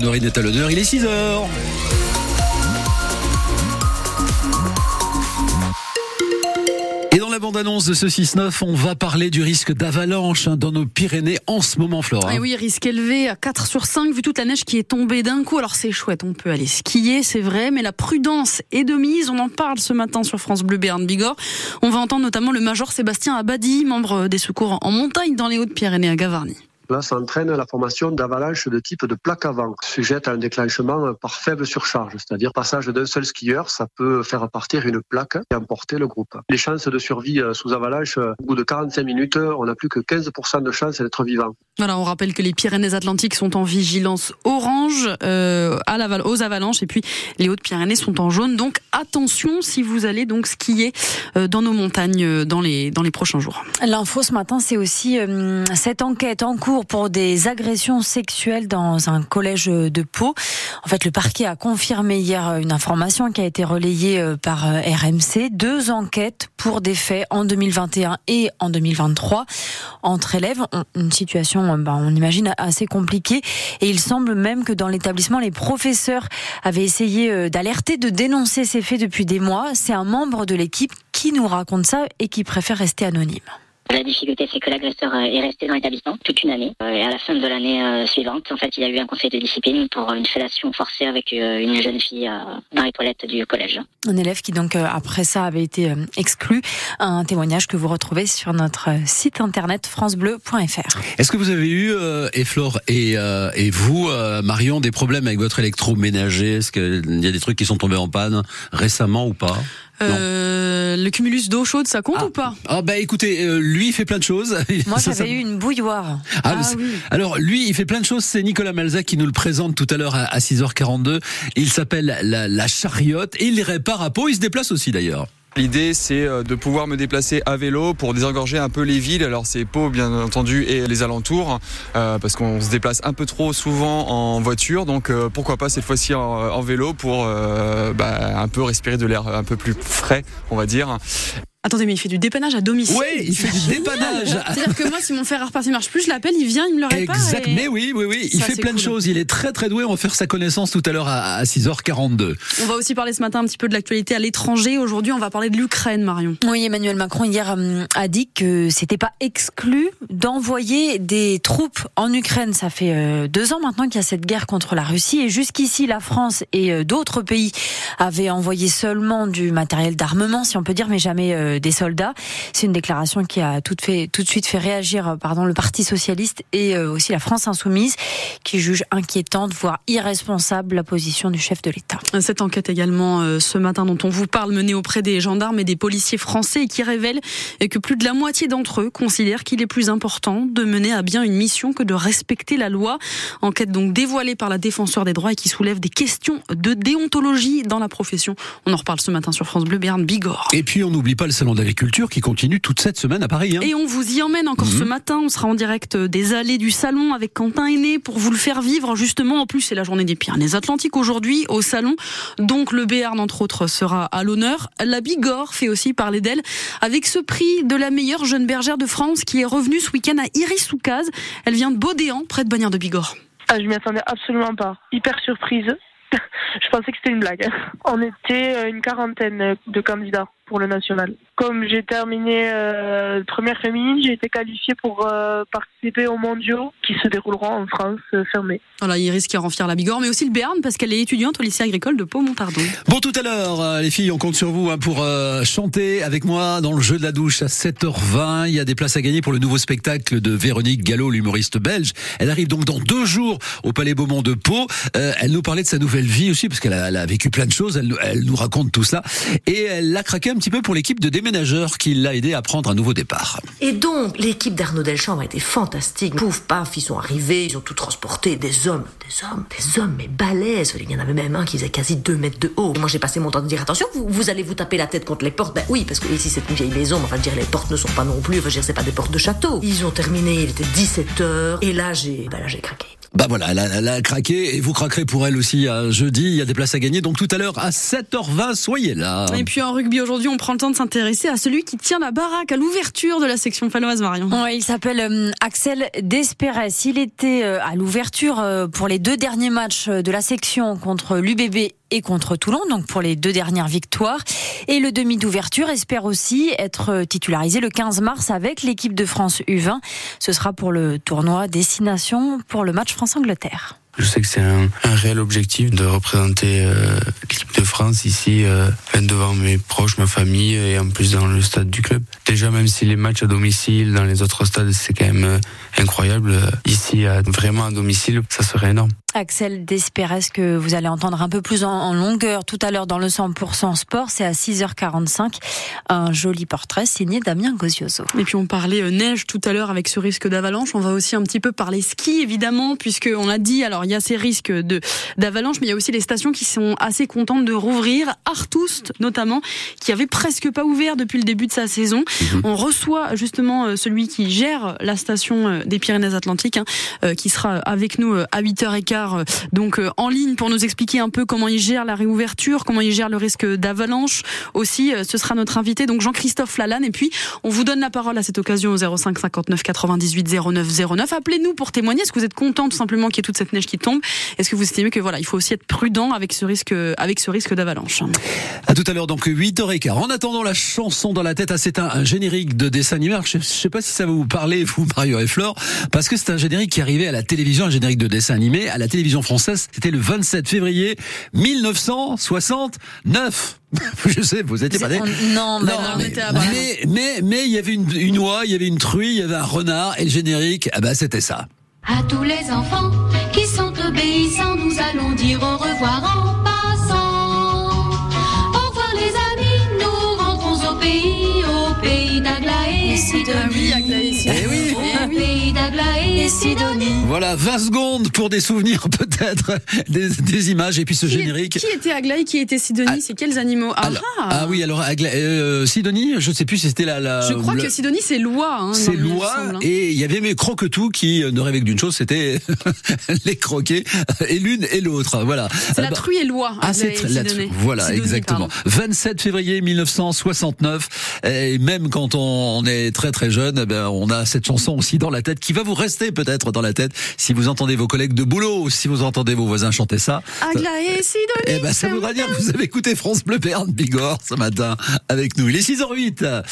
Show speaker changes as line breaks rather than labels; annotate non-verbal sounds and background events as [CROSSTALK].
Honorine est à l'honneur. Il est 6 heures. Et dans la bande-annonce de ce 6-9, on va parler du risque d'avalanche hein, dans nos Pyrénées en ce moment, Flora.
Et oui, risque élevé à 4 sur 5 vu toute la neige qui est tombée d'un coup. Alors c'est chouette, on peut aller skier, c'est vrai, mais la prudence est de mise. On en parle ce matin sur France Bleu Béarn Bigorre. On va entendre notamment le major Sébastien Abadi, membre des secours en montagne dans les Hautes-Pyrénées à Gavarnie.
Là, ça entraîne la formation d'avalanches de type de plaque avant, sujette à un déclenchement par faible surcharge, c'est-à-dire passage d'un seul skieur, ça peut faire partir une plaque et emporter le groupe. Les chances de survie euh, sous avalanche, euh, au bout de 45 minutes, on n'a plus que 15% de chances d'être vivant.
Voilà, on rappelle que les Pyrénées-Atlantiques sont en vigilance orange euh, à la, aux avalanches et puis les Hautes-Pyrénées sont en jaune. Donc attention si vous allez donc skier dans nos montagnes dans les dans les prochains jours.
L'info ce matin, c'est aussi euh, cette enquête en cours pour des agressions sexuelles dans un collège de Pau. En fait, le parquet a confirmé hier une information qui a été relayée euh, par euh, RMC. Deux enquêtes pour des faits en 2021 et en 2023 entre élèves. Une situation, ben, on imagine, assez compliquée. Et il semble même que dans l'établissement, les professeurs avaient essayé euh, d'alerter, de dénoncer ces faits depuis des mois. C'est un membre de l'équipe qui nous raconte ça et qui préfère rester anonyme.
La difficulté, c'est que l'agresseur euh, est resté dans l'établissement toute une année. Euh, et à la fin de l'année euh, suivante, en fait, il y a eu un conseil de discipline pour une fellation forcée avec une jeune fille dans les toilettes du collège.
Un élève qui donc après ça avait été exclu. Un témoignage que vous retrouvez sur notre site internet francebleu.fr.
Est-ce que vous avez eu, et Flore et, et vous, Marion, des problèmes avec votre électroménager? Est-ce qu'il y a des trucs qui sont tombés en panne récemment ou pas?
Euh, le cumulus d'eau chaude, ça compte
ah.
ou pas?
Ah bah écoutez, euh, lui il fait plein de choses. [LAUGHS]
Moi j'avais eu une bouilloire.
Ah, ah oui. Alors lui il fait plein de choses. C'est Nicolas Malzac qui nous le présente tout à l'heure à, 6h42. Il s'appelle la, la chariote et il les répare à peau. Il se déplace aussi d'ailleurs.
L'idée, c'est euh, de pouvoir me déplacer à vélo pour désengorger un peu les villes. Alors, c'est Pau, bien entendu, et les alentours, euh, parce qu'on se déplace un peu trop souvent en voiture. Donc, euh, pourquoi pas cette fois-ci en, vélo pour bah, un peu respirer de l'air un peu plus frais, on va dire.
Attendez, mais il fait du dépannage à domicile.
Oui, il fait du dépannage.
C'est-à-dire que moi, si mon fer à repasser marche plus, je l'appelle, il vient, il me le répare.
Exact. Mais oui, oui, oui. Il fait plein de choses. Il est très, très doué. On va faire sa connaissance tout à l'heure à 6h42.
On va aussi parler ce matin un petit peu de l'actualité à l'étranger. Aujourd'hui, on va parler de l'Ukraine, Marion.
Oui, Emmanuel Macron hier euh, a dit que c'était pas exclu d'envoyer des troupes en Ukraine. Ça fait euh, deux ans maintenant qu'il y a cette guerre contre la Russie et jusqu'ici, la France et euh, d'autres pays avaient envoyé seulement du matériel d'armement, si on peut dire, mais jamais des soldats. C'est une déclaration qui a tout, fait, tout de suite fait réagir pardon, le Parti socialiste et euh, aussi la France insoumise, qui juge inquiétante, voire irresponsable, la position du chef de l'État.
Cette enquête également euh, ce matin dont on vous parle, menée auprès des gendarmes et des policiers français, et qui révèle que plus de la moitié d'entre eux considèrent qu'il est plus important de mener à bien une mission que de respecter la loi. Enquête donc dévoilée par la défenseur des droits et qui soulève des questions de déontologie dans la profession. On en reparle ce matin sur France Bleu Béarn Bigorre.
Et puis on n'oublie pas le salon d'agriculture qui continue toute cette semaine à Paris. Hein.
Et on vous y emmène encore ce mhm. matin. On sera en direct des allées du salon avec Quentin Aîné pour vous le faire vivre. Justement, en plus, c'est la journée des Pyrénées-Atlantiques aujourd'hui au salon. Donc le Béarn, entre autres, sera à l'honneur. La Bigorre fait aussi parler d'elle avec ce prix de la meilleure jeune bergère de France qui est revenue ce week-end à Iris-Soukaz. Elle vient de Baudéan, près de Bagnères de Bigorre.
Ah, je m'y attendais absolument pas. Hyper surprise. [LAUGHS] je pensais que c'était une blague. On était euh, une quarantaine de candidats pour le national. Comme j'ai terminé euh, première féminine, j'ai été qualifiée pour euh, participer aux mondiaux qui se dérouleront en France euh, fermée.
Voilà, Iris qui rend fière la Bigorre, mais aussi le Béarn parce qu'elle est étudiante au lycée agricole de Pau-Montardon.
Bon, tout à l'heure, euh, les filles, on compte sur vous hein, pour chanter avec moi dans le jeu de la douche à 7h20. Il y a des places à gagner pour le nouveau spectacle de Véronique Gallo, l'humoriste belge. Elle arrive donc dans deux jours au Palais Beaumont de Pau. elle nous parlait de sa nouvelle vie aussi parce qu'elle a, a, vécu plein de choses. Elle, elle nous raconte tout ça et elle l'a craqué un un petit peu pour l'équipe de déménageurs qui l'a aidé à prendre un nouveau départ.
Et donc, l'équipe d'Arnaud Delchambre a été fantastique. Pouf, paf, ils sont arrivés, ils ont tout transporté. Des hommes, des hommes, des hommes, mais balèzes. Il y en avait même un qui faisait quasi 2 mètres de haut. Moi, j'ai passé mon temps de dire attention, vous, allez vous taper la tête contre les portes. Ben oui, parce que ici, c'est une vieille maison. Enfin, dire, les portes ne sont pas non plus. Enfin, dire, c'est pas des portes de château. Ils ont terminé, il était 17h. Et là, j'ai, ben là, j'ai craqué.
Bah voilà, elle a, craqué et vous craquerez pour elle aussi jeudi. Il y a des places à gagner. Donc tout à l'heure à 7h20, soyez là.
Et puis en rugby aujourd'hui, on prend le temps de s'intéresser à celui qui tient la baraque à l'ouverture de la section paloise Marion.
Ouais, il s'appelle euh, Axel Desperes. Il était euh, à l'ouverture euh, pour les deux derniers matchs de la section contre l'UBB et contre Toulon, donc pour les deux dernières victoires. Et le demi d'ouverture espère aussi être titularisé le 15 mars avec l'équipe de France U20. Ce sera pour le tournoi Destination pour le match France-Angleterre.
Je sais que c'est un, réel objectif de représenter euh, l'équipe de France ici, euh, devant mes proches, ma famille et en plus dans le stade du club. Déjà, même si les matchs à domicile, dans les autres stades, c'est quand même euh, incroyable, euh, ici, vraiment à domicile, ça serait énorme.
Axel Desperes que vous allez entendre un peu plus en, longueur tout à l'heure dans le 100% sport. C'est à 6h45. Un joli portrait signé Damien Gozioso.
Et puis on parlait euh, neige tout à l'heure avec ce risque d'avalanche. On va aussi un petit peu parler ski évidemment puisque on a dit alors il y a ces risques de d'avalanche mais il y a aussi les stations qui sont assez contentes de rouvrir. Artoust notamment qui avait presque pas ouvert depuis le début de sa saison. Mhm. On reçoit justement euh, celui qui gère la station euh, des Pyrénées-Atlantiques hein, qui sera avec nous à 8h15 euh, donc euh, en ligne pour nous expliquer un peu comment il gère la réouverture, comment il gère le risque d'avalanche. Aussi, euh, ce sera notre invité, donc Jean-Christophe Lalanne. Et puis, on vous donne la parole à cette occasion au 05 59 98 09 09. Appelez-nous pour témoigner. Est-ce que vous êtes content tout simplement qu'il y ait toute cette neige qui tombe? Est-ce que vous estimez que voilà, il faut aussi être prudent avec ce risque, avec ce risque d'avalanche?
À tout à l'heure, donc 8h15. En attendant la chanson dans la tête, ah, c'est un, générique de dessin animé. Je, ne sais pas si ça va vous parler, vous, Mario et Flore, parce que c'est un générique qui arrivait à la télévision, un générique de dessin animé à la télévision française. C'était le 27 février 1969. [LAUGHS] Je sais, vous étiez pas
né. Non, mais,
mais, mais, il y avait une, une oie, il y avait une truie, il y avait un renard et le générique, ah ben c'était ça.
À tous les enfants qui sont obéissants, nous allons dire au revoir en passant. Au revoir les amis, nous rentrons au pays, au pays d'Aglaé.
Eh oui. Voilà, 20 secondes pour des souvenirs [LAUGHS] peut-être, des, images et puis ce générique.
qui était Aglaé, qui était Sidonie, ah, c'est quels animaux
ah, ah, oui, alors euh, Sidonie, je ne sais plus si c'était la,
Je crois que Sidonie c'est Loi. Hein,
c'est Loi hein. et il y avait mes croquetous qui ne rêvaient que d'une chose, c'était [LAUGHS] les croquer et l'une et l'autre. Voilà.
C'est la truie et Loi.
Ah, c'est la truie. Voilà, exactement. 27 février 1969 et même quand on, est très très jeune, eh ben, on a cette chanson aussi dans la tête qui va vous rester peut-être dans la tête si vous entendez vos collègues de boulot, si vous entendez vos voisins chanter ça.
Aglaé, Sidonie.
Eh ben, ça voudra dire que vous avez écouté France Bleu Berne Bigorre ce matin avec nous. Il est 6h08.